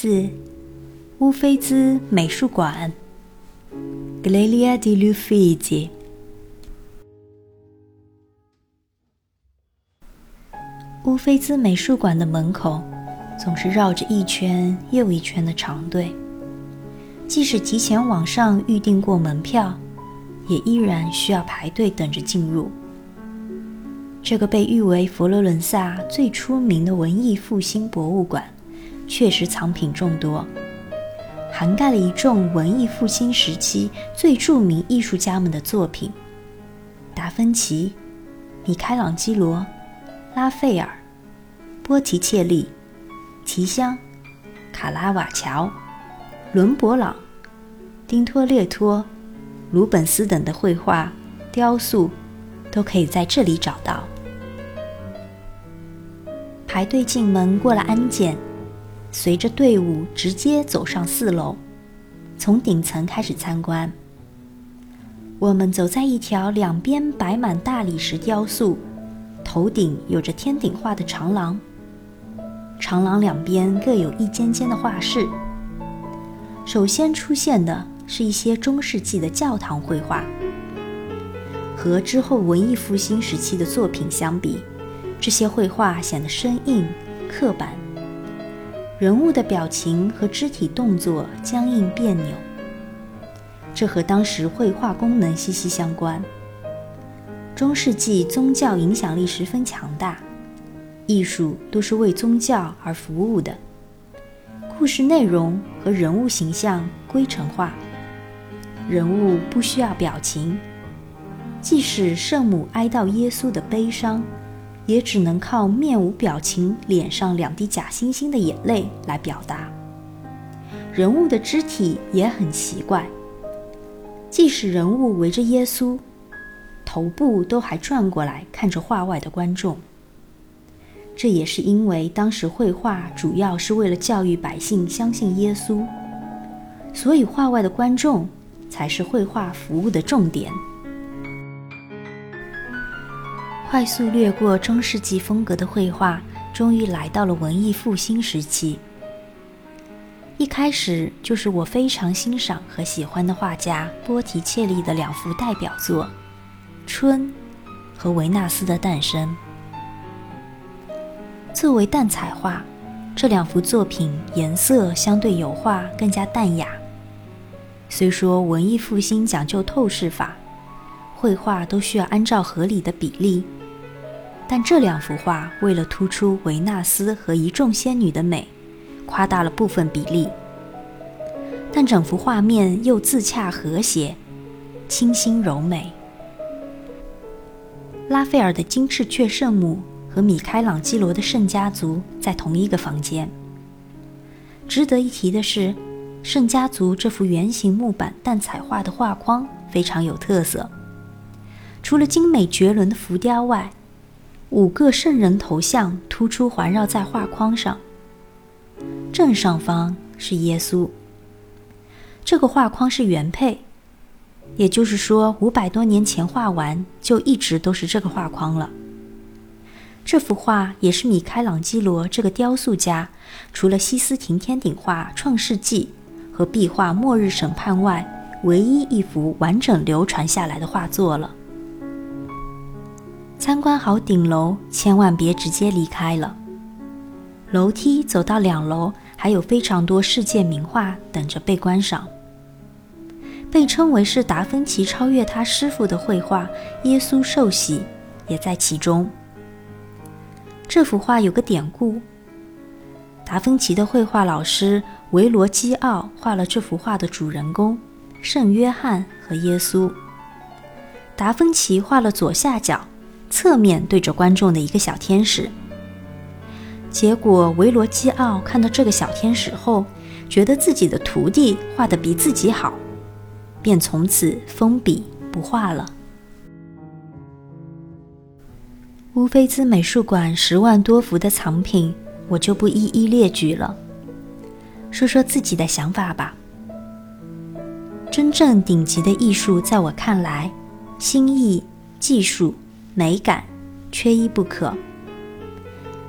四，乌菲兹美术馆 （Galleria di Uffizi）。乌菲兹美术馆的门口总是绕着一圈又一圈的长队，即使提前网上预订过门票，也依然需要排队等着进入。这个被誉为佛罗伦萨最出名的文艺复兴博物馆，确实藏品众多，涵盖了一众文艺复兴时期最著名艺术家们的作品：达芬奇、米开朗基罗、拉斐尔、波提切利、提香、卡拉瓦乔、伦勃朗、丁托列托、鲁本斯等的绘画、雕塑，都可以在这里找到。排队进门，过了安检，随着队伍直接走上四楼，从顶层开始参观。我们走在一条两边摆满大理石雕塑、头顶有着天顶画的长廊，长廊两边各有一间间的画室。首先出现的是一些中世纪的教堂绘画，和之后文艺复兴时期的作品相比。这些绘画显得生硬、刻板，人物的表情和肢体动作僵硬别扭，这和当时绘画功能息息相关。中世纪宗教影响力十分强大，艺术都是为宗教而服务的，故事内容和人物形象规程化，人物不需要表情，即使圣母哀悼耶稣的悲伤。也只能靠面无表情、脸上两滴假惺惺的眼泪来表达。人物的肢体也很奇怪，即使人物围着耶稣，头部都还转过来看着画外的观众。这也是因为当时绘画主要是为了教育百姓相信耶稣，所以画外的观众才是绘画服务的重点。快速掠过中世纪风格的绘画，终于来到了文艺复兴时期。一开始就是我非常欣赏和喜欢的画家波提切利的两幅代表作《春》和《维纳斯的诞生》。作为淡彩画，这两幅作品颜色相对油画更加淡雅。虽说文艺复兴讲究透视法，绘画都需要按照合理的比例。但这两幅画为了突出维纳斯和一众仙女的美，夸大了部分比例。但整幅画面又自洽和谐，清新柔美。拉斐尔的金翅雀圣母和米开朗基罗的圣家族在同一个房间。值得一提的是，圣家族这幅圆形木板淡彩画的画框非常有特色，除了精美绝伦的浮雕外，五个圣人头像突出环绕在画框上，正上方是耶稣。这个画框是原配，也就是说五百多年前画完就一直都是这个画框了。这幅画也是米开朗基罗这个雕塑家除了西斯廷天顶画《创世纪》和壁画《末日审判》外，唯一一幅完整流传下来的画作了。参观好顶楼，千万别直接离开了。楼梯走到两楼，还有非常多世界名画等着被观赏。被称为是达芬奇超越他师傅的绘画《耶稣受洗》也在其中。这幅画有个典故：达芬奇的绘画老师维罗基奥画了这幅画的主人公圣约翰和耶稣。达芬奇画了左下角。侧面对着观众的一个小天使，结果维罗基奥看到这个小天使后，觉得自己的徒弟画的比自己好，便从此封笔不画了。乌菲兹美术馆十万多幅的藏品，我就不一一列举了，说说自己的想法吧。真正顶级的艺术，在我看来，心意、技术。美感缺一不可。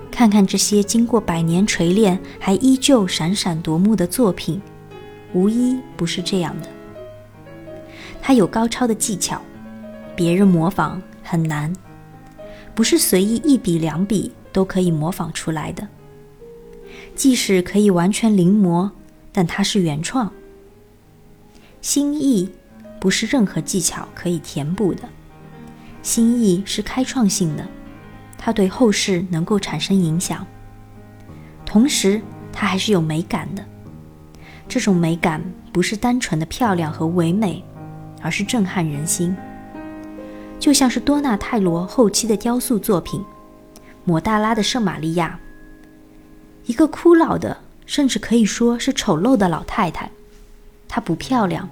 看看这些经过百年锤炼还依旧闪闪夺目的作品，无一不是这样的。他有高超的技巧，别人模仿很难，不是随意一笔两笔都可以模仿出来的。即使可以完全临摹，但它是原创。心意不是任何技巧可以填补的，心意是开创性的，它对后世能够产生影响。同时，它还是有美感的。这种美感不是单纯的漂亮和唯美，而是震撼人心。就像是多纳泰罗后期的雕塑作品《抹大拉的圣玛利亚》，一个枯老的，甚至可以说是丑陋的老太太。她不漂亮，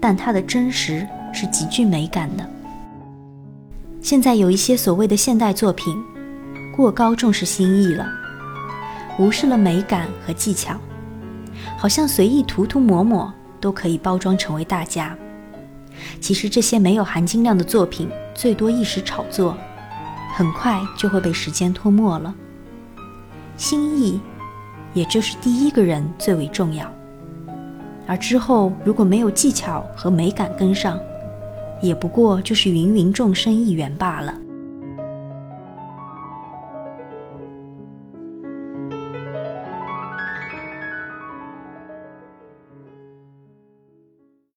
但她的真实是极具美感的。现在有一些所谓的现代作品，过高重视新意了，无视了美感和技巧，好像随意涂涂抹抹都可以包装成为大家。其实这些没有含金量的作品，最多一时炒作，很快就会被时间吞没了。心意，也就是第一个人最为重要。而之后如果没有技巧和美感跟上，也不过就是芸芸众生一员罢了。